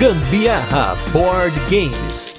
Gambiarra Board Games.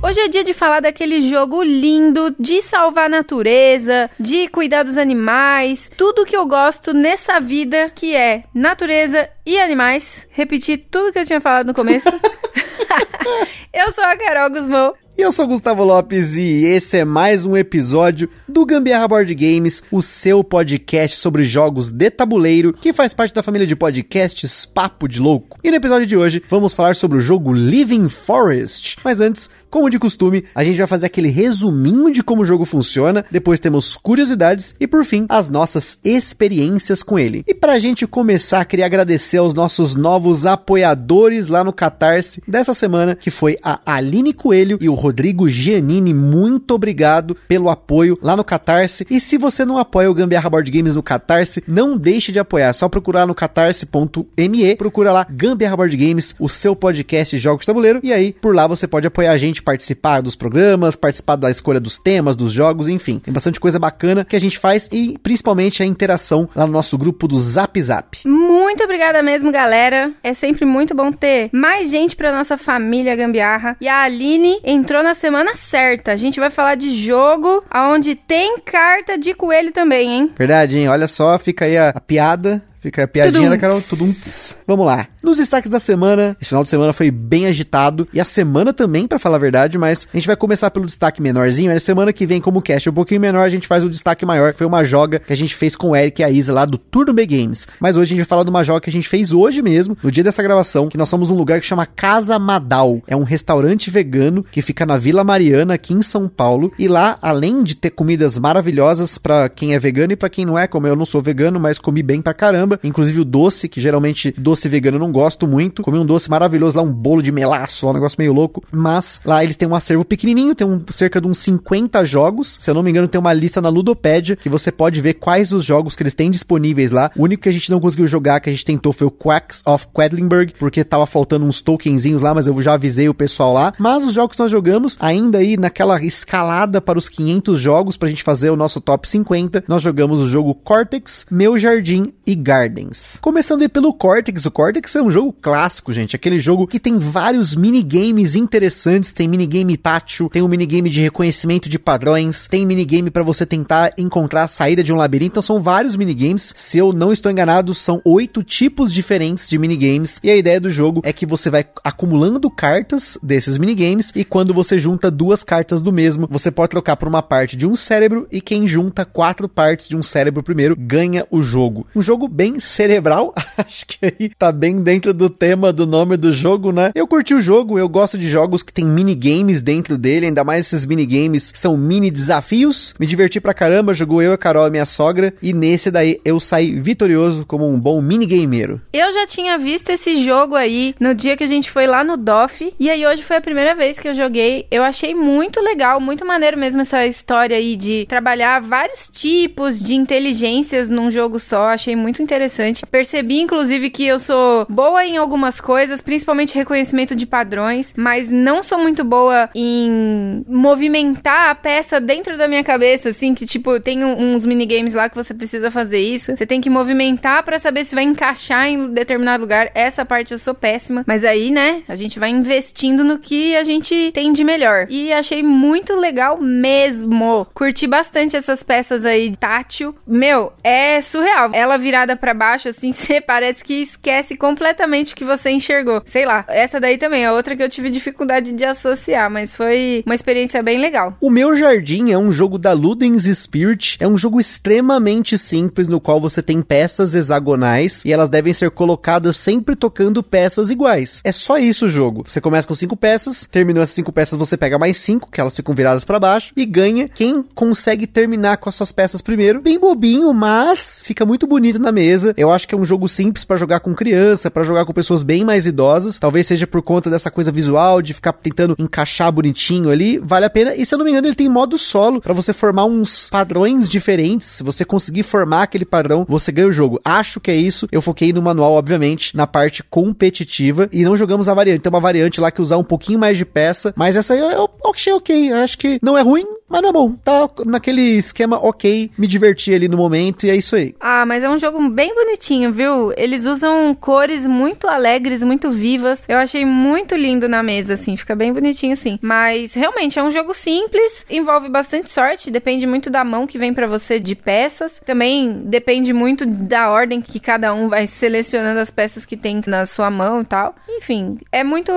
Hoje é dia de falar daquele jogo lindo de salvar a natureza, de cuidar dos animais, tudo que eu gosto nessa vida que é natureza e animais. Repetir tudo que eu tinha falado no começo. eu sou a Carol Guzmão eu sou Gustavo Lopes e esse é mais um episódio do Gambiarra Board Games, o seu podcast sobre jogos de tabuleiro, que faz parte da família de podcasts Papo de Louco. E no episódio de hoje vamos falar sobre o jogo Living Forest. Mas antes, como de costume, a gente vai fazer aquele resuminho de como o jogo funciona, depois temos curiosidades e por fim, as nossas experiências com ele. E pra gente começar, queria agradecer aos nossos novos apoiadores lá no Catarse dessa semana, que foi a Aline Coelho e o Rodrigo Giannini, muito obrigado pelo apoio lá no Catarse. E se você não apoia o Gambiarra Board Games no Catarse, não deixe de apoiar. É só procurar no catarse.me, procura lá Gambiarra Board Games, o seu podcast de jogos de tabuleiro. E aí, por lá você pode apoiar a gente, participar dos programas, participar da escolha dos temas, dos jogos, enfim. Tem bastante coisa bacana que a gente faz e principalmente a interação lá no nosso grupo do Zap Zap. Muito obrigada mesmo, galera. É sempre muito bom ter mais gente pra nossa família Gambiarra. E a Aline entrou entrou na semana certa. A gente vai falar de jogo aonde tem carta de coelho também, hein? Verdade, hein? Olha só, fica aí a, a piada Fica a piadinha da Carol. Tudum. Vamos lá. Nos destaques da semana, esse final de semana foi bem agitado. E a semana também, para falar a verdade, mas a gente vai começar pelo destaque menorzinho. Na semana que vem, como o cast é um pouquinho menor, a gente faz o destaque maior. Foi uma joga que a gente fez com o Eric e a Isa lá do Turno B Games. Mas hoje a gente vai falar de uma joga que a gente fez hoje mesmo, no dia dessa gravação, que nós somos num lugar que chama Casa Madal. É um restaurante vegano que fica na Vila Mariana, aqui em São Paulo. E lá, além de ter comidas maravilhosas para quem é vegano e para quem não é, como eu não sou vegano, mas comi bem pra caramba. Inclusive o doce, que geralmente doce vegano eu não gosto muito. Comi um doce maravilhoso lá, um bolo de melaço, um negócio meio louco. Mas lá eles têm um acervo pequenininho, tem um, cerca de uns 50 jogos. Se eu não me engano, tem uma lista na Ludopédia que você pode ver quais os jogos que eles têm disponíveis lá. O único que a gente não conseguiu jogar, que a gente tentou, foi o Quacks of Quedlinburg, porque tava faltando uns tokenzinhos lá, mas eu já avisei o pessoal lá. Mas os jogos que nós jogamos, ainda aí naquela escalada para os 500 jogos, pra gente fazer o nosso top 50, nós jogamos o jogo Cortex, Meu Jardim e Gardens. Começando aí pelo Cortex. O Cortex é um jogo clássico, gente. Aquele jogo que tem vários minigames interessantes. Tem minigame tátil, tem um minigame de reconhecimento de padrões, tem minigame para você tentar encontrar a saída de um labirinto. Então são vários minigames. Se eu não estou enganado, são oito tipos diferentes de minigames. E a ideia do jogo é que você vai acumulando cartas desses minigames e quando você junta duas cartas do mesmo, você pode trocar por uma parte de um cérebro e quem junta quatro partes de um cérebro primeiro ganha o jogo. Um jogo bem cerebral, acho que aí tá bem dentro do tema do nome do jogo, né? Eu curti o jogo, eu gosto de jogos que tem minigames dentro dele, ainda mais esses minigames são mini desafios. Me diverti pra caramba, jogou eu, a Carol e minha sogra, e nesse daí eu saí vitorioso como um bom minigameiro. Eu já tinha visto esse jogo aí no dia que a gente foi lá no DOF, e aí hoje foi a primeira vez que eu joguei. Eu achei muito legal, muito maneiro mesmo essa história aí de trabalhar vários tipos de inteligências num jogo só. Achei muito interessante. Percebi, inclusive, que eu sou boa em algumas coisas, principalmente reconhecimento de padrões, mas não sou muito boa em movimentar a peça dentro da minha cabeça, assim, que tipo, tem uns minigames lá que você precisa fazer isso. Você tem que movimentar para saber se vai encaixar em determinado lugar. Essa parte eu sou péssima, mas aí, né, a gente vai investindo no que a gente tem de melhor. E achei muito legal mesmo. Curti bastante essas peças aí tátil. Meu, é surreal. Ela virada para baixo assim, você parece que esquece completamente o que você enxergou. Sei lá. Essa daí também é outra que eu tive dificuldade de associar, mas foi uma experiência bem legal. O Meu Jardim é um jogo da Ludens Spirit. É um jogo extremamente simples no qual você tem peças hexagonais e elas devem ser colocadas sempre tocando peças iguais. É só isso o jogo. Você começa com cinco peças, terminou essas cinco peças, você pega mais cinco, que elas ficam viradas para baixo, e ganha quem consegue terminar com as suas peças primeiro. Bem bobinho, mas fica muito bonito na mesa Eu acho que é um jogo simples para jogar com criança, para jogar com pessoas bem mais idosas. Talvez seja por conta dessa coisa visual, de ficar tentando encaixar bonitinho ali. Vale a pena. E se eu não me engano, ele tem modo solo para você formar uns padrões diferentes. Se você conseguir formar aquele padrão, você ganha o jogo. Acho que é isso. Eu foquei no manual, obviamente, na parte competitiva e não jogamos a variante. Tem uma variante lá que usar um pouquinho mais de peça, mas essa aí eu, achei ok. Acho que não é ruim, mas não é bom. Tá naquele esquema ok, me diverti ali no momento e é isso aí. Ah, mas é um jogo bem bonitinho, viu? Eles usam cores muito alegres, muito vivas. Eu achei muito lindo na mesa, assim. Fica bem bonitinho, assim. Mas realmente é um jogo simples, envolve bastante sorte, depende muito da mão que vem para você de peças. Também depende muito da ordem que cada um vai selecionando as peças que tem na sua mão e tal. Enfim, é muito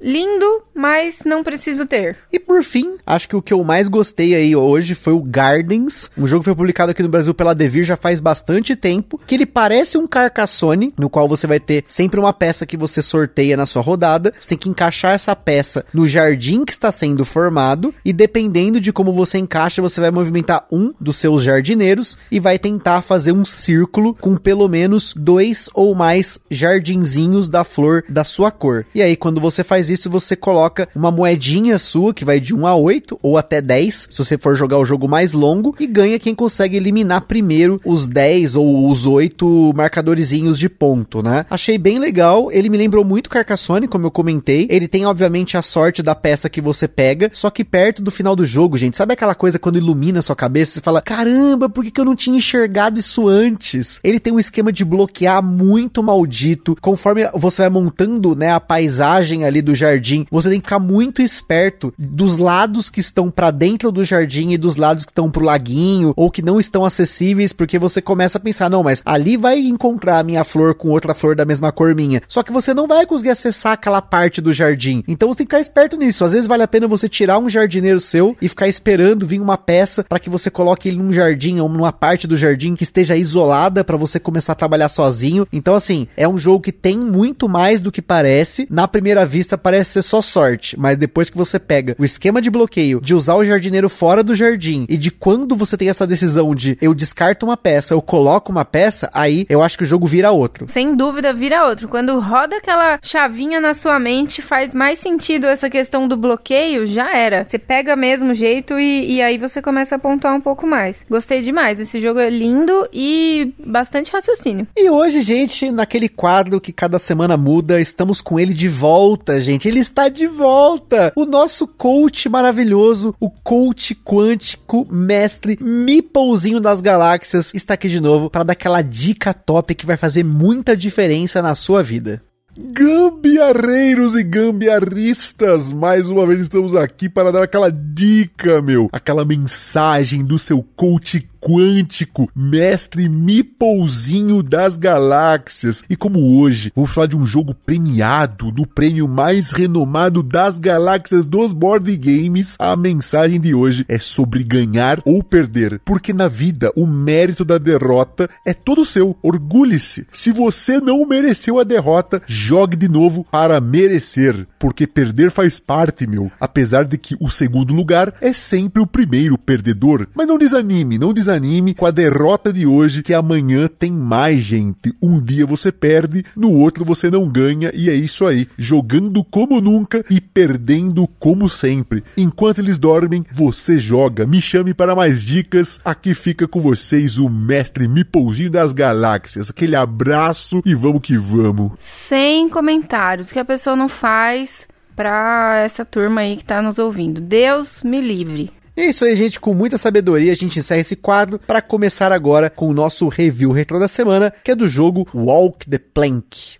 lindo, mas não preciso ter. E por fim, acho que o que eu mais gostei aí hoje foi o Gardens, um jogo que foi publicado aqui no Brasil pela Devir já faz bastante tempo, que ele parece um Carcassonne, no qual você vai ter sempre uma peça que você sorteia na sua rodada, você tem que encaixar essa peça no jardim que está sendo formado, e dependendo de como você encaixa, você vai movimentar um dos seus jardineiros e vai tentar fazer um círculo com pelo menos dois ou mais jardinzinhos da flor da sua cor. E aí, quando você faz isso, você coloca uma moedinha sua, que vai de 1 a 8 ou até 10, se você for jogar o jogo mais longo, e ganha quem consegue eliminar primeiro os 10 ou os 8 marcadorzinhos de ponto, né? Achei bem legal, ele me lembrou muito Carcassonne, como eu comentei. Ele tem, obviamente, a sorte da peça que você pega, só que perto do final do jogo, gente, sabe aquela coisa quando ilumina a sua cabeça, você fala, caramba, por que, que eu não tinha enxergado isso antes? Ele tem um esquema de bloquear muito maldito, conforme você vai montando, né, a paisagem ali do jardim, você tem que ficar muito esperto dos lados que estão para dentro do jardim e dos lados que estão pro laguinho ou que não estão acessíveis, porque você começa a pensar, não, mas ali vai encontrar a minha flor com outra flor da mesma cor minha. Só que você não vai conseguir acessar aquela parte do jardim. Então você tem que ficar esperto nisso. Às vezes vale a pena você tirar um jardineiro seu e ficar esperando vir uma peça para que você coloque ele num jardim ou numa parte do jardim que esteja isolada para você começar a trabalhar sozinho. Então assim, é um jogo que tem muito mais do que parece. Na primeira vista parece ser só sorte, mas depois que você pega o esquema de bloqueio de usar o jardineiro fora do jardim e de quando você tem essa decisão de eu descarto uma peça, eu coloco uma peça, aí eu acho que o jogo vira outro. Sem dúvida vira outro. Quando roda aquela chavinha na sua mente, faz mais sentido essa questão do bloqueio, já era. Você pega mesmo jeito e, e aí você começa a pontuar um pouco mais. Gostei demais. Esse jogo é lindo e bastante raciocínio. E hoje, gente, naquele quadro que cada semana muda, estamos com ele de volta, gente. Ele está de volta! O nosso coach maravilhoso, o coach quântico mestre Mipouzinho das galáxias, está aqui de novo para dar aquela dica top que vai fazer muita diferença na sua vida. Gambiarreiros e gambiarristas, mais uma vez estamos aqui para dar aquela dica, meu, aquela mensagem do seu coach quântico, mestre Mipouzinho das galáxias. E como hoje vou falar de um jogo premiado no prêmio mais renomado das galáxias dos board games, a mensagem de hoje é sobre ganhar ou perder, porque na vida o mérito da derrota é todo seu. Orgulhe-se. Se você não mereceu a derrota, jogue de novo para merecer, porque perder faz parte, meu. Apesar de que o segundo lugar é sempre o primeiro perdedor. Mas não desanime, não desanime desanime com a derrota de hoje, que amanhã tem mais gente. Um dia você perde, no outro você não ganha, e é isso aí. Jogando como nunca e perdendo como sempre. Enquanto eles dormem, você joga. Me chame para mais dicas. Aqui fica com vocês o mestre Mipouzinho das Galáxias. Aquele abraço e vamos que vamos. Sem comentários, que a pessoa não faz pra essa turma aí que tá nos ouvindo. Deus me livre. E é isso aí, gente. Com muita sabedoria, a gente encerra esse quadro para começar agora com o nosso review retro da semana, que é do jogo Walk the Plank.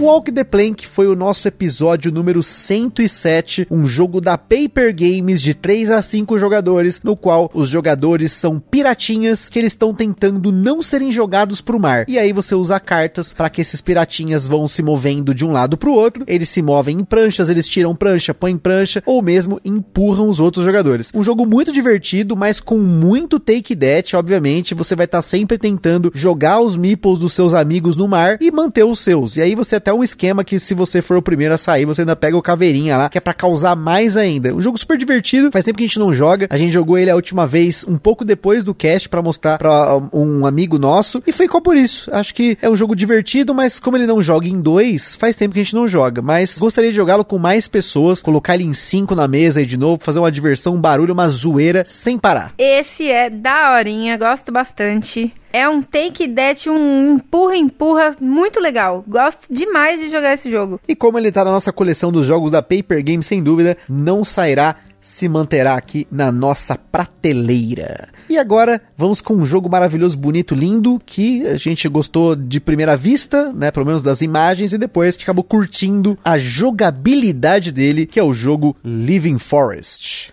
Walk the Plank foi o nosso episódio número 107, um jogo da Paper Games de 3 a 5 jogadores, no qual os jogadores são piratinhas que eles estão tentando não serem jogados pro mar. E aí você usa cartas para que esses piratinhas vão se movendo de um lado pro outro. Eles se movem em pranchas, eles tiram prancha, põem prancha ou mesmo empurram os outros jogadores. Um jogo muito divertido, mas com muito take that, obviamente, você vai estar tá sempre tentando jogar os meeples dos seus amigos no mar e manter os seus. E aí você até até um esquema que se você for o primeiro a sair, você ainda pega o caveirinha lá, que é para causar mais ainda. Um jogo super divertido, faz tempo que a gente não joga. A gente jogou ele a última vez um pouco depois do cast para mostrar para um amigo nosso e ficou por isso. Acho que é um jogo divertido, mas como ele não joga em dois, faz tempo que a gente não joga. Mas gostaria de jogá-lo com mais pessoas, colocar ele em cinco na mesa aí de novo, fazer uma diversão, um barulho, uma zoeira sem parar. Esse é daorinha, gosto bastante. É um take that, um empurra-empurra muito legal. Gosto demais de jogar esse jogo. E como ele tá na nossa coleção dos jogos da Paper Game, sem dúvida, não sairá se manterá aqui na nossa prateleira. E agora vamos com um jogo maravilhoso, bonito, lindo, que a gente gostou de primeira vista, né, pelo menos das imagens, e depois acabou curtindo a jogabilidade dele, que é o jogo Living Forest.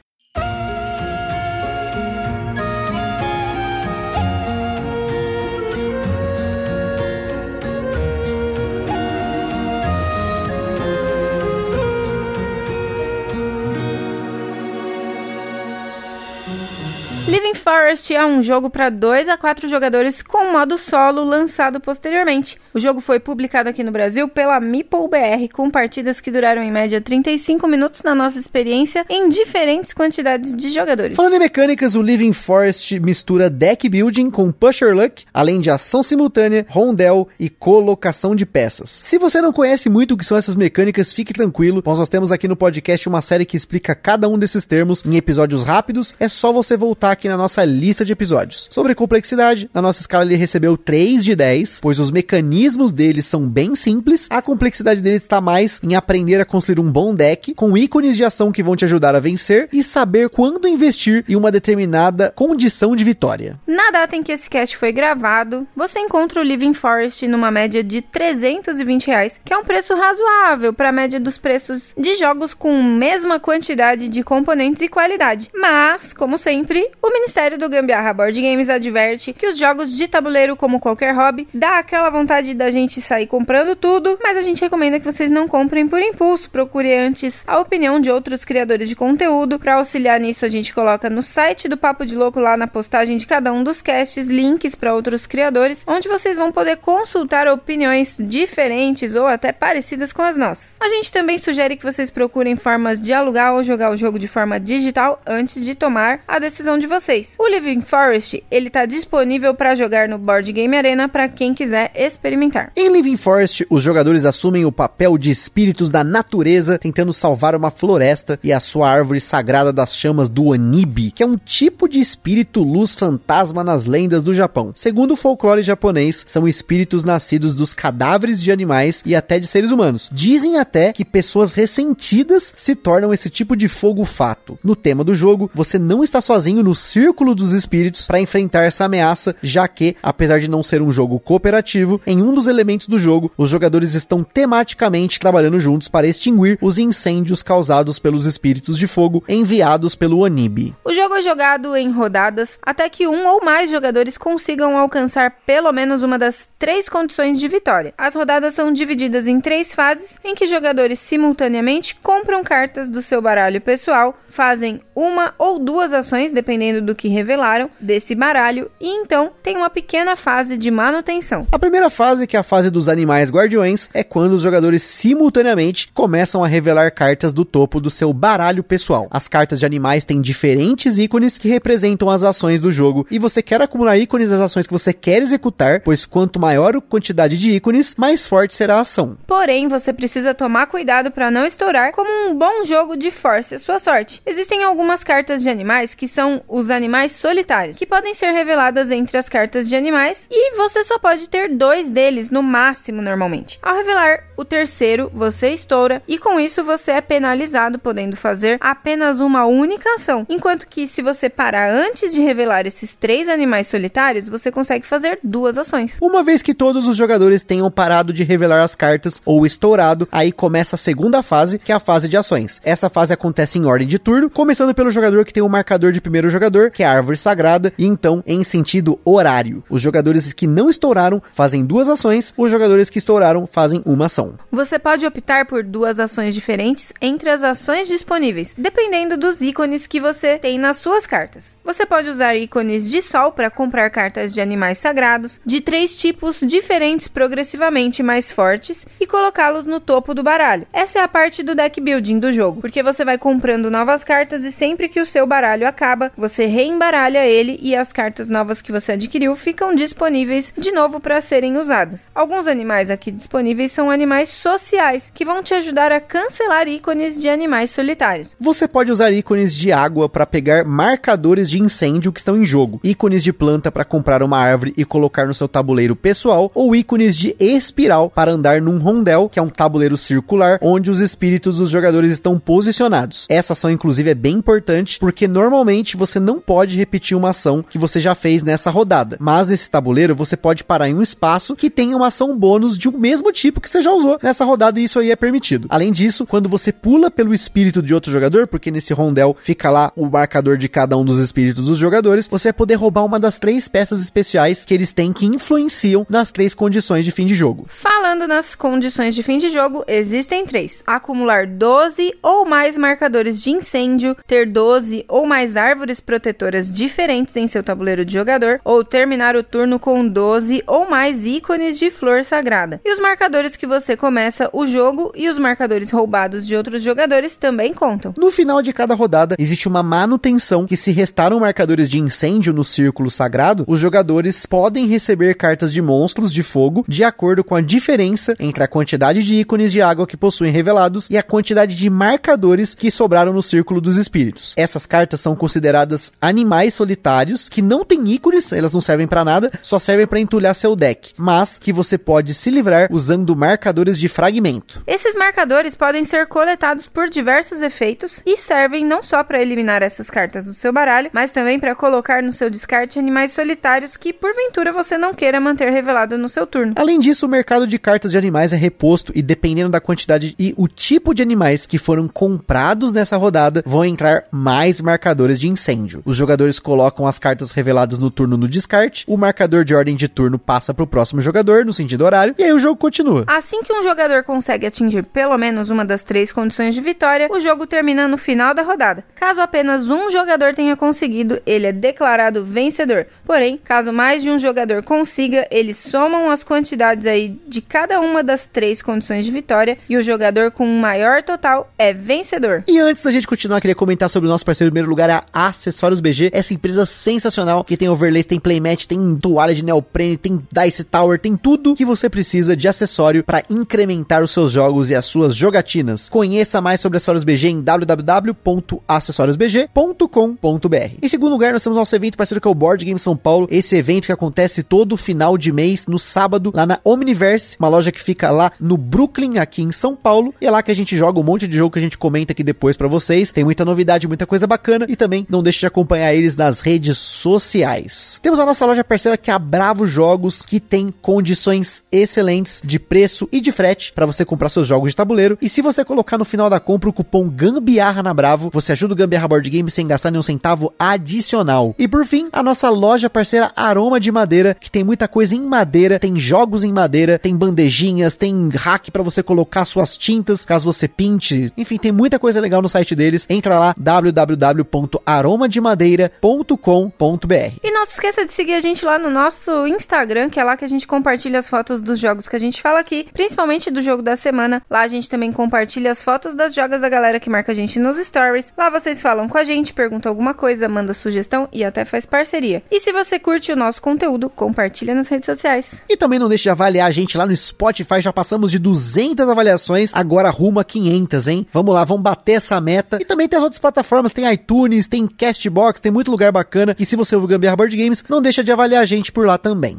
Living Forest é um jogo para 2 a 4 jogadores com modo solo lançado posteriormente. O jogo foi publicado aqui no Brasil pela Meeple BR com partidas que duraram em média 35 minutos na nossa experiência em diferentes quantidades de jogadores. Falando em mecânicas, o Living Forest mistura deck building com pusher luck, além de ação simultânea, rondel e colocação de peças. Se você não conhece muito o que são essas mecânicas, fique tranquilo, pois nós temos aqui no podcast uma série que explica cada um desses termos em episódios rápidos. É só você voltar aqui na nossa lista de episódios. Sobre complexidade, na nossa escala ele recebeu 3 de 10, pois os mecanismos dele são bem simples. A complexidade dele está mais em aprender a construir um bom deck, com ícones de ação que vão te ajudar a vencer e saber quando investir em uma determinada condição de vitória. Na data em que esse cast foi gravado, você encontra o Living Forest numa média de 320 reais, que é um preço razoável para a média dos preços de jogos com mesma quantidade de componentes e qualidade. Mas, como sempre, o Ministério do Gambiarra Board Games adverte que os jogos de tabuleiro, como qualquer hobby, dá aquela vontade da gente sair comprando tudo, mas a gente recomenda que vocês não comprem por impulso. Procure antes a opinião de outros criadores de conteúdo. Para auxiliar nisso, a gente coloca no site do Papo de Louco lá na postagem de cada um dos casts links para outros criadores, onde vocês vão poder consultar opiniões diferentes ou até parecidas com as nossas. A gente também sugere que vocês procurem formas de alugar ou jogar o jogo de forma digital antes de tomar a decisão de vocês. O Living Forest, ele tá disponível para jogar no Board Game Arena para quem quiser experimentar. Em Living Forest, os jogadores assumem o papel de espíritos da natureza, tentando salvar uma floresta e a sua árvore sagrada das chamas do Onibi, que é um tipo de espírito luz fantasma nas lendas do Japão. Segundo o folclore japonês, são espíritos nascidos dos cadáveres de animais e até de seres humanos. Dizem até que pessoas ressentidas se tornam esse tipo de fogo fato. No tema do jogo, você não está sozinho no círculo dos espíritos para enfrentar essa ameaça, já que, apesar de não ser um jogo cooperativo, em um dos elementos do jogo, os jogadores estão tematicamente trabalhando juntos para extinguir os incêndios causados pelos espíritos de fogo enviados pelo Onibi. O jogo é jogado em rodadas até que um ou mais jogadores consigam alcançar pelo menos uma das três condições de vitória. As rodadas são divididas em três fases, em que jogadores simultaneamente compram cartas do seu baralho pessoal, fazem uma ou duas ações, dependendo do que revelaram desse baralho, e então tem uma pequena fase de manutenção. A primeira fase, que é a fase dos animais guardiões, é quando os jogadores simultaneamente começam a revelar cartas do topo do seu baralho pessoal. As cartas de animais têm diferentes ícones que representam as ações do jogo, e você quer acumular ícones das ações que você quer executar, pois quanto maior a quantidade de ícones, mais forte será a ação. Porém, você precisa tomar cuidado para não estourar como um bom jogo de force a sua sorte. Existem algumas cartas de animais que são os animais solitários, que podem ser reveladas entre as cartas de animais, e você só pode ter dois deles no máximo normalmente. Ao revelar o terceiro, você estoura, e com isso você é penalizado, podendo fazer apenas uma única ação. Enquanto que se você parar antes de revelar esses três animais solitários, você consegue fazer duas ações. Uma vez que todos os jogadores tenham parado de revelar as cartas ou estourado, aí começa a segunda fase, que é a fase de ações. Essa fase acontece em ordem de turno, começando pelo jogador que tem o marcador de primeiro jogador, que é a árvore sagrada, e então em sentido horário. Os jogadores que não estouraram fazem duas ações, os jogadores que estouraram fazem uma ação. Você pode optar por duas ações diferentes entre as ações disponíveis, dependendo dos ícones que você tem nas suas cartas. Você pode usar ícones de sol para comprar cartas de animais sagrados, de três tipos diferentes progressivamente mais fortes, e colocá-los no topo do baralho. Essa é a parte do deck building do jogo, porque você vai comprando novas cartas e sempre que o seu baralho acaba, você reembaralha ele e as cartas novas que você adquiriu ficam disponíveis de novo para serem usadas. Alguns animais aqui disponíveis são animais sociais, que vão te ajudar a cancelar ícones de animais solitários. Você pode usar ícones de água para pegar marcadores de incêndio que estão em jogo, ícones de planta para comprar uma árvore e colocar no seu tabuleiro pessoal, ou ícones de espiral para andar num rondel, que é um tabuleiro circular onde os espíritos dos jogadores estão posicionados. Essa ação, inclusive, é bem importante porque normalmente você não pode repetir uma ação que você já fez nessa rodada, mas nesse tabuleiro você pode parar em um espaço que tem uma ação bônus de um mesmo tipo que você já usou nessa rodada e isso aí é permitido. Além disso, quando você pula pelo espírito de outro jogador, porque nesse rondel fica lá o marcador de cada um dos espíritos dos jogadores, você vai poder roubar uma das três peças especiais que eles têm que influenciam nas três condições de fim de jogo. Falando nas condições de fim de jogo, existem três: acumular 12 ou mais marcadores de incêndio, ter 12 ou mais árvores protetoras diferentes em seu tabuleiro de jogador, ou terminar o turno com 12 ou mais de flor sagrada. E os marcadores que você começa o jogo e os marcadores roubados de outros jogadores também contam. No final de cada rodada, existe uma manutenção que se restaram marcadores de incêndio no círculo sagrado, os jogadores podem receber cartas de monstros de fogo de acordo com a diferença entre a quantidade de ícones de água que possuem revelados e a quantidade de marcadores que sobraram no círculo dos espíritos. Essas cartas são consideradas animais solitários que não têm ícones, elas não servem para nada, só servem para entulhar seu deck, mas que você pode se livrar usando marcadores de fragmento. Esses marcadores podem ser coletados por diversos efeitos e servem não só para eliminar essas cartas do seu baralho, mas também para colocar no seu descarte animais solitários que porventura você não queira manter revelado no seu turno. Além disso, o mercado de cartas de animais é reposto e dependendo da quantidade e o tipo de animais que foram comprados nessa rodada, vão entrar mais marcadores de incêndio. Os jogadores colocam as cartas reveladas no turno no descarte, o marcador de ordem de turno passa para o próximo jogador no sentido horário e aí o jogo continua. Assim que um jogador consegue atingir pelo menos uma das três condições de vitória, o jogo termina no final da rodada. Caso apenas um jogador tenha conseguido, ele é declarado vencedor. Porém, caso mais de um jogador consiga, eles somam as quantidades aí de cada uma das três condições de vitória e o jogador com o maior total é vencedor. E antes da gente continuar, queria comentar sobre o nosso parceiro em primeiro lugar, a Acessórios BG, essa empresa sensacional que tem overlays, tem playmat, tem toalha de neoprene, tem dice tower, tem tudo que você precisa de acessório para incrementar os seus jogos e as suas jogatinas. Conheça mais sobre Acessórios BG em www.acessoriosbg.com.br. Em segundo lugar, nós temos nosso evento parceiro que é o Board Game São Paulo, esse evento que acontece todo final de mês, no sábado, lá na Omniverse, uma loja que fica lá no Brooklyn, aqui em São Paulo, e é lá que a gente joga um monte de jogo que a gente comenta aqui depois para vocês. Tem muita novidade, muita coisa bacana e também não deixe de acompanhar eles nas redes sociais. Temos a nossa loja parceira que é a Bravo Jogos, que tem condições excelentes de preço e de frete para você comprar seus jogos de tabuleiro. E se você colocar no final da compra o cupom Gambiarra na Bravo, você ajuda o Gambiarra Board Game sem gastar nenhum centavo adicional. E por fim, a nossa loja parceira Aroma de Madeira, que tem muita coisa em madeira, tem jogos em madeira, tem bandejinhas, tem rack para você colocar suas tintas, caso você pinte. Enfim, tem muita coisa legal no site deles. Entra lá www.aromademadeira.com.br. E não se esqueça de seguir a gente lá no nosso Instagram, que é lá que a gente compartilha as fotos dos jogos que a gente fala aqui, principalmente do jogo da semana. Lá a gente também compartilha as fotos das jogas da galera que marca a gente nos stories. Lá vocês falam com a gente, perguntam alguma coisa, manda sugestão e até faz parceria. E se você curte o nosso conteúdo, compartilha nas redes sociais. E também não deixe de avaliar a gente lá no Spotify, já passamos de 200 avaliações, agora rumo a 500, hein? Vamos lá, vamos bater essa meta. E também tem as outras plataformas, tem iTunes, tem Castbox, tem muito lugar bacana. E se você ouve o Gambiarra Board Games, não deixa de avaliar a gente por lá também.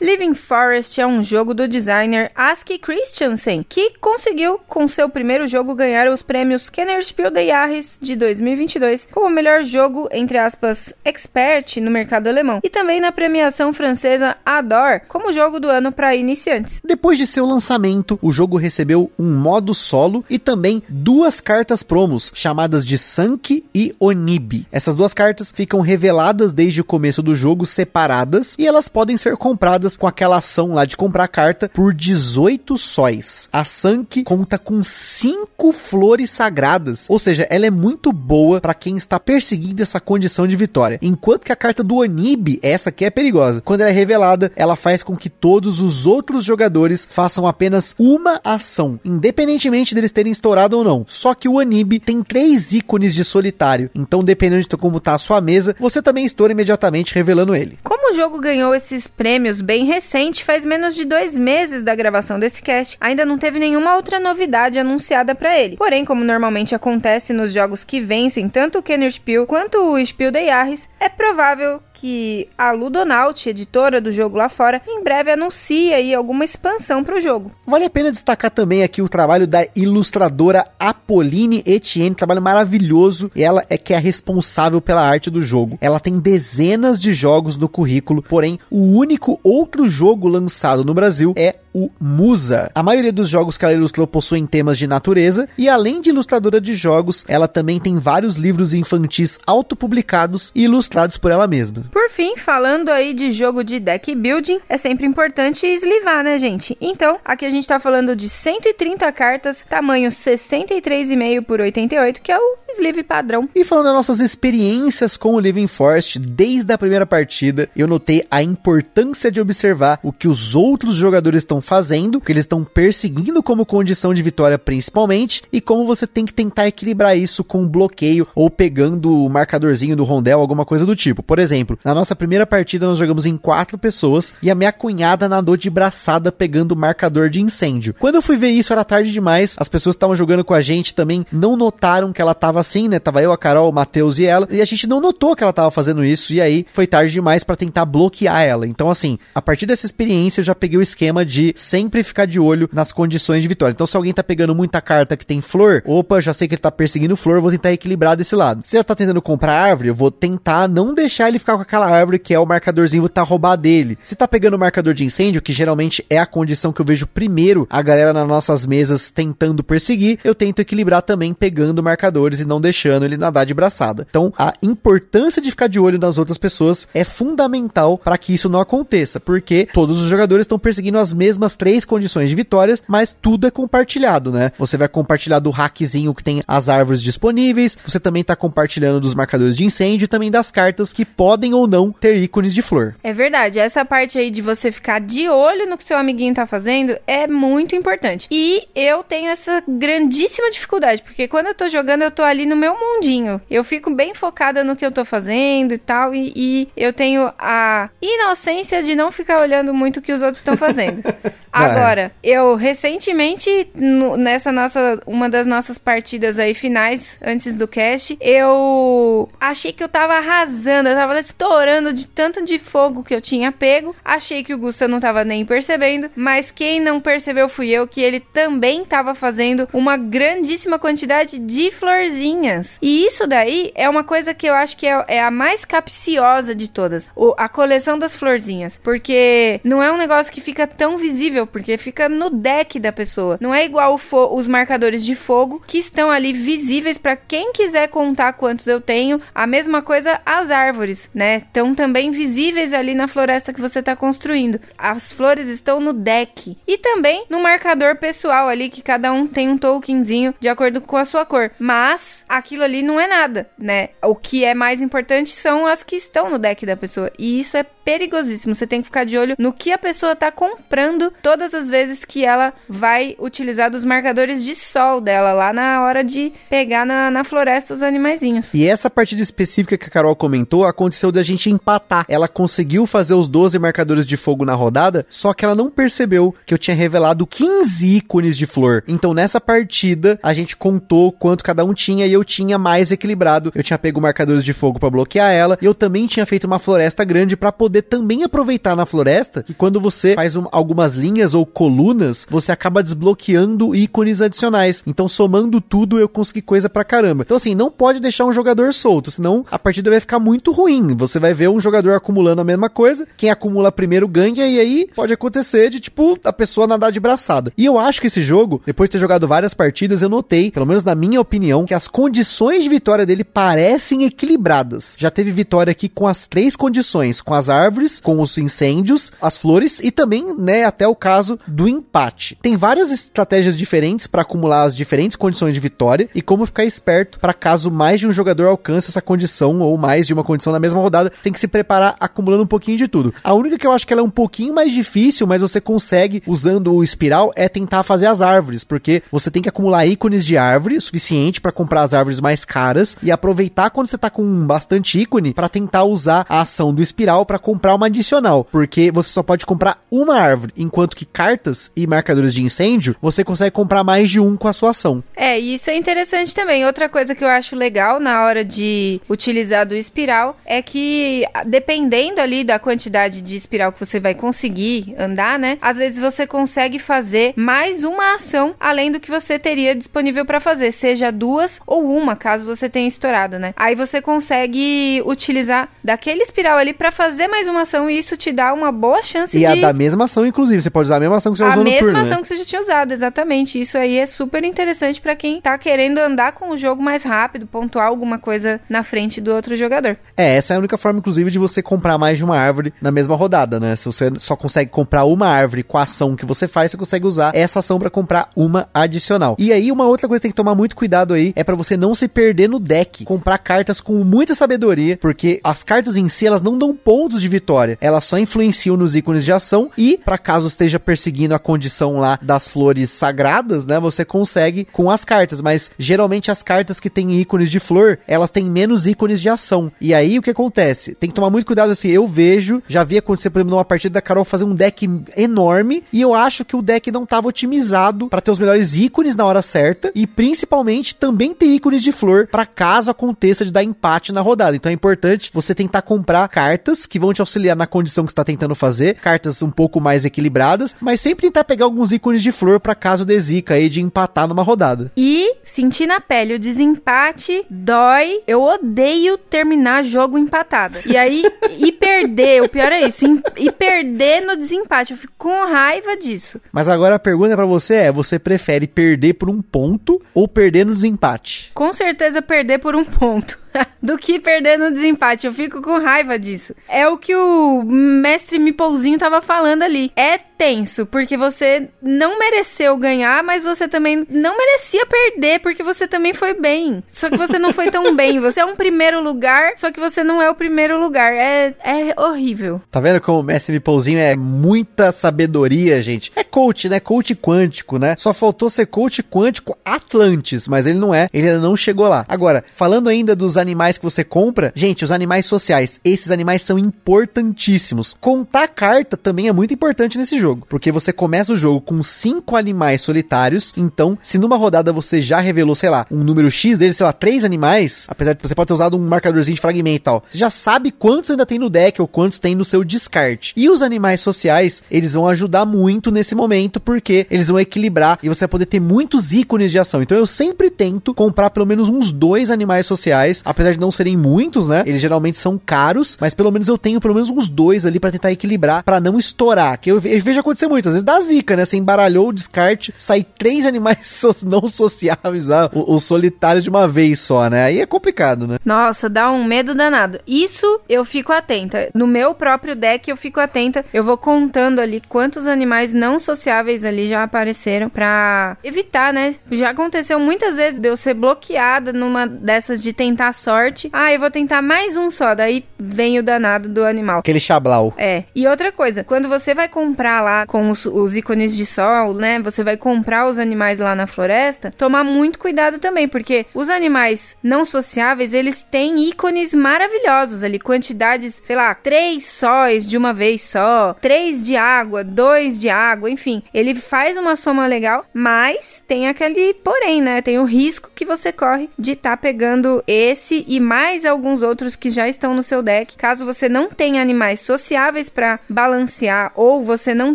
Living Forest é um jogo do designer Aski Christiansen, que conseguiu, com seu primeiro jogo, ganhar os prêmios Kennerspiel des Jahres de 2022 como melhor jogo, entre aspas, expert no mercado alemão, e também na premiação francesa Ador como jogo do ano para iniciantes. Depois de seu lançamento, o jogo recebeu um modo solo e também duas cartas promos, chamadas de Sanki e Onibi. Essas duas cartas ficam reveladas desde o começo do jogo separadas e elas podem ser compradas com aquela ação lá de comprar carta por 18 sóis. A Sanki conta com 5 flores sagradas, ou seja, ela é muito boa para quem está perseguindo essa condição de vitória. Enquanto que a carta do Onibi, essa aqui é perigosa. Quando ela é revelada, ela faz com que todos os outros jogadores façam apenas uma ação, independentemente deles terem estourado ou não. Só que o Onibi tem três ícones de solitário, então dependendo de como tá a sua mesa, você também estoura imediatamente revelando ele. Como o jogo ganhou esses prêmios bem recente, faz menos de dois meses da gravação desse cast, ainda não teve nenhuma outra novidade anunciada para ele. Porém, como normalmente acontece nos jogos que vencem tanto o Kenner Spiel quanto o Spiel de Jahres, é provável que a Ludonaut, editora do jogo lá fora, em breve anuncie aí alguma expansão para o jogo. Vale a pena destacar também aqui o trabalho da ilustradora Apolline Etienne, trabalho maravilhoso. Ela é que é responsável pela arte do jogo. Ela tem dezenas de jogos no currículo, porém o único outro jogo lançado no Brasil é o Musa. A maioria dos jogos que ela ilustrou possuem temas de natureza e além de ilustradora de jogos, ela também tem vários livros infantis autopublicados e ilustrados por ela mesma. Por fim, falando aí de jogo de deck building, é sempre importante eslivar, né, gente? Então, aqui a gente tá falando de 130 cartas, tamanho 63,5 por 88, que é o sleeve padrão. E falando das nossas experiências com o Living Forest, desde a primeira partida, eu notei a importância de observar o que os outros jogadores estão fazendo, o que eles estão perseguindo como condição de vitória principalmente, e como você tem que tentar equilibrar isso com um bloqueio ou pegando o marcadorzinho do rondel, alguma coisa do tipo. Por exemplo, na nossa primeira partida nós jogamos em quatro pessoas e a minha cunhada nadou de braçada pegando o marcador de incêndio. Quando eu fui ver isso era tarde demais, as pessoas que estavam jogando com a gente também não notaram que ela tava assim, né? Tava eu, a Carol, o Matheus e ela, e a gente não notou que ela tava fazendo isso, e aí foi tarde demais para tentar bloquear ela. Então, assim, a partir dessa experiência eu já peguei o esquema de sempre ficar de olho nas condições de vitória. Então, se alguém tá pegando muita carta que tem flor, opa, já sei que ele tá perseguindo flor, vou tentar equilibrar desse lado. Se ele tá tentando comprar árvore, eu vou tentar não deixar ele ficar com aquela árvore que é o marcadorzinho, tentar roubar dele. Se tá pegando o marcador de incêndio, que geralmente é a condição que eu vejo primeiro a galera nas nossas mesas tentando perseguir, eu tento equilibrar também pegando marcadores e não deixando ele nadar de braçada. Então, a importância de ficar de olho nas outras pessoas é fundamental para que isso não aconteça, porque todos os jogadores estão perseguindo as mesmas três condições de vitórias, mas tudo é compartilhado, né? Você vai compartilhar do hackzinho que tem as árvores disponíveis, você também está compartilhando dos marcadores de incêndio e também das cartas que podem ou não ter ícones de flor. É verdade, essa parte aí de você ficar de olho no que seu amiguinho tá fazendo é muito importante. E eu tenho essa grandíssima dificuldade, porque quando eu tô jogando, eu tô ali no meu mundinho. Eu fico bem focada no que eu tô fazendo e tal, e, e eu tenho a inocência de não ficar olhando muito o que os outros estão fazendo. Agora, eu recentemente, no, nessa nossa, uma das nossas partidas aí finais, antes do cast, eu achei que eu tava arrasando, eu tava estourando de tanto de fogo que eu tinha pego. Achei que o Gusta não tava nem percebendo, mas quem não percebeu fui eu, que ele também tava fazendo uma grandíssima quantidade de florzinhas. E isso daí é uma coisa que eu acho que é, é a mais capciosa de todas, o, a coleção das florzinhas, porque não é um negócio que fica tão visível, porque fica no deck da pessoa. Não é igual os marcadores de fogo que estão ali visíveis para quem quiser contar quantos eu tenho. A mesma coisa as árvores, né? Estão também visíveis ali na floresta que você está construindo. As flores estão no deck e também no marcador pessoal ali que cada um tem um tokenzinho de acordo com a sua cor. Mas aquilo ali não é nada, né? O que é mais importante são as que estão no deck da pessoa. E isso é perigosíssimo. Você tem que ficar de olho no que a pessoa está comprando todas as vezes que ela vai utilizar dos marcadores de sol dela lá na hora de pegar na, na floresta os animaizinhos. E essa partida específica que a Carol comentou aconteceu da gente empatar. Ela conseguiu fazer os 12 marcadores de fogo na rodada, só que ela não percebeu que eu tinha revelado 15 ícones de flor. Então nessa partida a gente contou quanto cada um tinha e eu tinha mais equilibrado. Eu tinha pego marcadores de fogo para bloquear ela e eu também tinha feito uma floresta grande para poder poder também aproveitar na floresta que quando você faz um, algumas linhas ou colunas, você acaba desbloqueando ícones adicionais. Então, somando tudo, eu consegui coisa pra caramba. Então, assim, não pode deixar um jogador solto, senão a partida vai ficar muito ruim. Você vai ver um jogador acumulando a mesma coisa, quem acumula primeiro ganha, e aí pode acontecer de, tipo, a pessoa nadar de braçada. E eu acho que esse jogo, depois de ter jogado várias partidas, eu notei, pelo menos na minha opinião, que as condições de vitória dele parecem equilibradas. Já teve vitória aqui com as três condições, com as árvores, com os incêndios, as flores e também, né, até o caso do empate. Tem várias estratégias diferentes para acumular as diferentes condições de vitória e como ficar esperto para caso mais de um jogador alcance essa condição ou mais de uma condição na mesma rodada, tem que se preparar acumulando um pouquinho de tudo. A única que eu acho que ela é um pouquinho mais difícil, mas você consegue usando o espiral é tentar fazer as árvores, porque você tem que acumular ícones de árvore suficiente para comprar as árvores mais caras e aproveitar quando você tá com bastante ícone para tentar usar a ação do espiral para uma adicional, porque você só pode comprar uma árvore, enquanto que cartas e marcadores de incêndio você consegue comprar mais de um com a sua ação. É, isso é interessante também. Outra coisa que eu acho legal na hora de utilizar do espiral é que dependendo ali da quantidade de espiral que você vai conseguir andar, né? Às vezes você consegue fazer mais uma ação além do que você teria disponível para fazer, seja duas ou uma, caso você tenha estourado, né? Aí você consegue utilizar daquele espiral ali para fazer mais uma ação e isso te dá uma boa chance e de a da mesma ação, inclusive. Você pode usar a mesma ação que você a usou no mesma turno. ação né? que você já tinha usado, exatamente. Isso aí é super interessante pra quem tá querendo andar com o jogo mais rápido, pontuar alguma coisa na frente do outro jogador. É, essa é a única forma, inclusive, de você comprar mais de uma árvore na mesma rodada, né? Se você só consegue comprar uma árvore com a ação que você faz, você consegue usar essa ação pra comprar uma adicional. E aí, uma outra coisa que tem que tomar muito cuidado aí é pra você não se perder no deck. Comprar cartas com muita sabedoria, porque as cartas em si, elas não dão pontos de vitória. Elas só influenciam nos ícones de ação e, pra caso esteja perseguindo a condição lá das flores sagradas, né? Você consegue com as cartas, mas geralmente as cartas que têm ícones de flor, elas têm menos ícones de ação. E aí o que acontece? Tem que tomar muito cuidado assim. Eu vejo, já vi acontecer, por exemplo, numa partida da Carol fazer um deck enorme e eu acho que o deck não estava otimizado para ter os melhores ícones na hora certa e principalmente também ter ícones de flor para caso aconteça de dar empate na rodada. Então é importante você tentar comprar cartas que vão te auxiliar na condição que está tentando fazer, cartas um pouco mais equilibradas, mas sempre tentar pegar alguns ícones de flor para caso dê zica aí de empatar numa rodada. E sentir na pele o desempate dói. Eu odeio terminar jogo empatado. E aí, e perder, o pior é isso, e perder no desempate. Eu fico com raiva disso. Mas agora a pergunta pra você é: você prefere perder por um ponto ou perder no desempate? Com certeza perder por um ponto. Do que perder no desempate. Eu fico com raiva disso. É o que o mestre Mipouzinho tava falando ali. É tenso, porque você não mereceu ganhar, mas você também não merecia perder, porque você também foi bem. Só que você não foi tão bem. Você é um primeiro lugar, só que você não é o primeiro lugar. É, é horrível. Tá vendo como o Messi Mipouzinho é muita sabedoria, gente? É coach, né? Coach quântico, né? Só faltou ser coach quântico Atlantis, mas ele não é, ele ainda não chegou lá. Agora, falando ainda dos animais que você compra, gente, os animais sociais, esses animais são importantíssimos. Contar carta também é muito importante nesse jogo, porque você começa o jogo com cinco animais solitários, então, se numa rodada você já revelou, sei lá, um número X deles, sei lá, três animais, apesar de você pode ter usado um marcadorzinho de fragmento e tal, você já sabe quantos ainda tem no deck ou quantos tem no seu descarte. E os animais sociais, eles vão ajudar muito nesse momento, porque eles vão equilibrar e você vai poder ter muitos ícones de ação. Então eu sempre tento comprar pelo menos uns dois animais sociais, apesar de não serem muitos, né? Eles geralmente são caros, mas pelo menos eu tenho pelo menos uns dois ali pra tentar equilibrar, pra não estourar. Que eu, ve- eu vejo acontecer muito, às vezes dá zica, né? Você embaralhou o descarte, sai três animais so- não sociáveis lá, o- os solitários de uma vez só, né? Aí é complicado, né? Nossa, dá um medo danado. Isso eu fico atenta. No meu próprio deck eu fico atenta. Eu vou contando ali quantos animais não sociáveis ali já apareceram pra evitar, né? Já aconteceu muitas vezes de eu ser bloqueada numa dessas de tentar sorte. Ah, eu vou tentar mais um só. Daí vem o danado do animal. Aquele chablau. É. E outra coisa, quando você vai comprar lá com os, os ícones de sol, né? Você vai comprar os animais lá na floresta, tomar muito cuidado também, porque os animais não sociáveis, eles têm ícones maravilhosos ali, quantidades, sei lá, três sóis de uma vez só, três de água, dois de água, enfim. Ele faz uma soma legal, mas tem aquele porém, né? Tem o risco que você corre de estar pegando esse e mais alguns outros que já estão no seu deck. Caso você não tenha animais sociáveis para balancear ou você não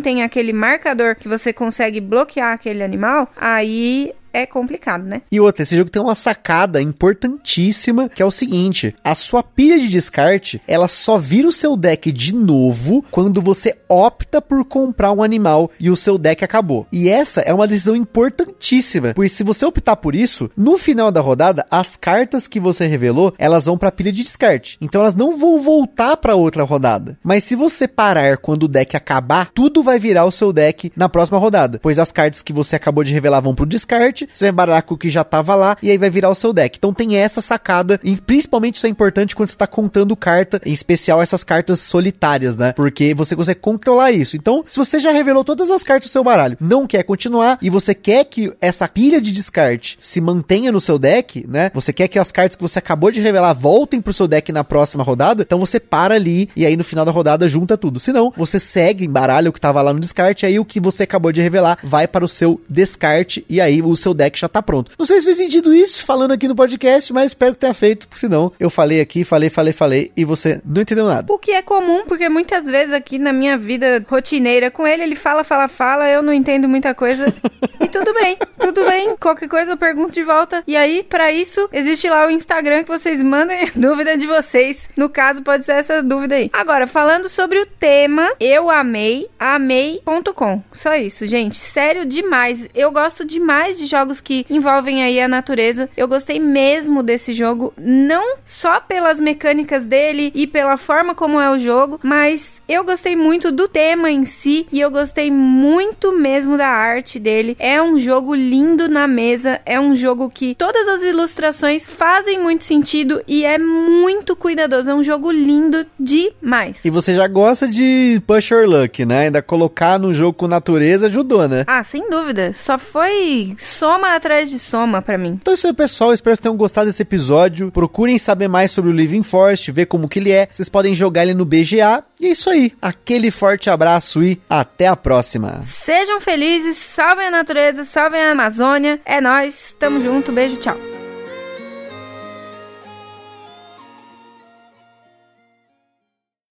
tenha aquele marcador que você consegue bloquear aquele animal, aí é complicado, né? E outra, esse jogo tem uma sacada importantíssima, que é o seguinte: a sua pilha de descarte, ela só vira o seu deck de novo quando você opta por comprar um animal e o seu deck acabou. E essa é uma decisão importantíssima, porque se você optar por isso, no final da rodada, as cartas que você revelou, elas vão para pilha de descarte. Então elas não vão voltar para outra rodada. Mas se você parar quando o deck acabar, tudo vai virar o seu deck na próxima rodada, pois as cartas que você acabou de revelar vão pro descarte você vai embaralhar com o que já tava lá, e aí vai virar o seu deck. Então tem essa sacada, e principalmente isso é importante quando você tá contando carta, em especial essas cartas solitárias, né? Porque você consegue controlar isso. Então, se você já revelou todas as cartas do seu baralho, não quer continuar, e você quer que essa pilha de descarte se mantenha no seu deck, né? Você quer que as cartas que você acabou de revelar voltem pro seu deck na próxima rodada, então você para ali, e aí no final da rodada junta tudo. Se não, você segue, embaralha o que tava lá no descarte, aí o que você acabou de revelar vai para o seu descarte, e aí o seu seu deck já tá pronto. Não sei se fez sentido isso falando aqui no podcast, mas espero que tenha feito, porque senão eu falei aqui, falei, falei, falei e você não entendeu nada. O que é comum, porque muitas vezes aqui na minha vida rotineira com ele, ele fala, fala, fala, eu não entendo muita coisa. e tudo bem, tudo bem. Qualquer coisa eu pergunto de volta. E aí, para isso, existe lá o Instagram que vocês mandem dúvida de vocês. No caso, pode ser essa dúvida aí. Agora, falando sobre o tema, eu amei, amei.com. Só isso, gente. Sério demais. Eu gosto demais de jogos jogos que envolvem aí a natureza. Eu gostei mesmo desse jogo, não só pelas mecânicas dele e pela forma como é o jogo, mas eu gostei muito do tema em si e eu gostei muito mesmo da arte dele. É um jogo lindo na mesa, é um jogo que todas as ilustrações fazem muito sentido e é muito cuidadoso. É um jogo lindo demais. E você já gosta de push your luck, né? Ainda colocar no jogo com natureza ajudou, né? Ah, sem dúvida. Só foi soma atrás de soma para mim. Então é isso aí, pessoal. Espero que tenham gostado desse episódio. Procurem saber mais sobre o Living Forest, ver como que ele é. Vocês podem jogar ele no BGA. E é isso aí. Aquele forte abraço e até a próxima. Sejam felizes, salvem a natureza, salvem a Amazônia. É nós, tamo junto, beijo, tchau.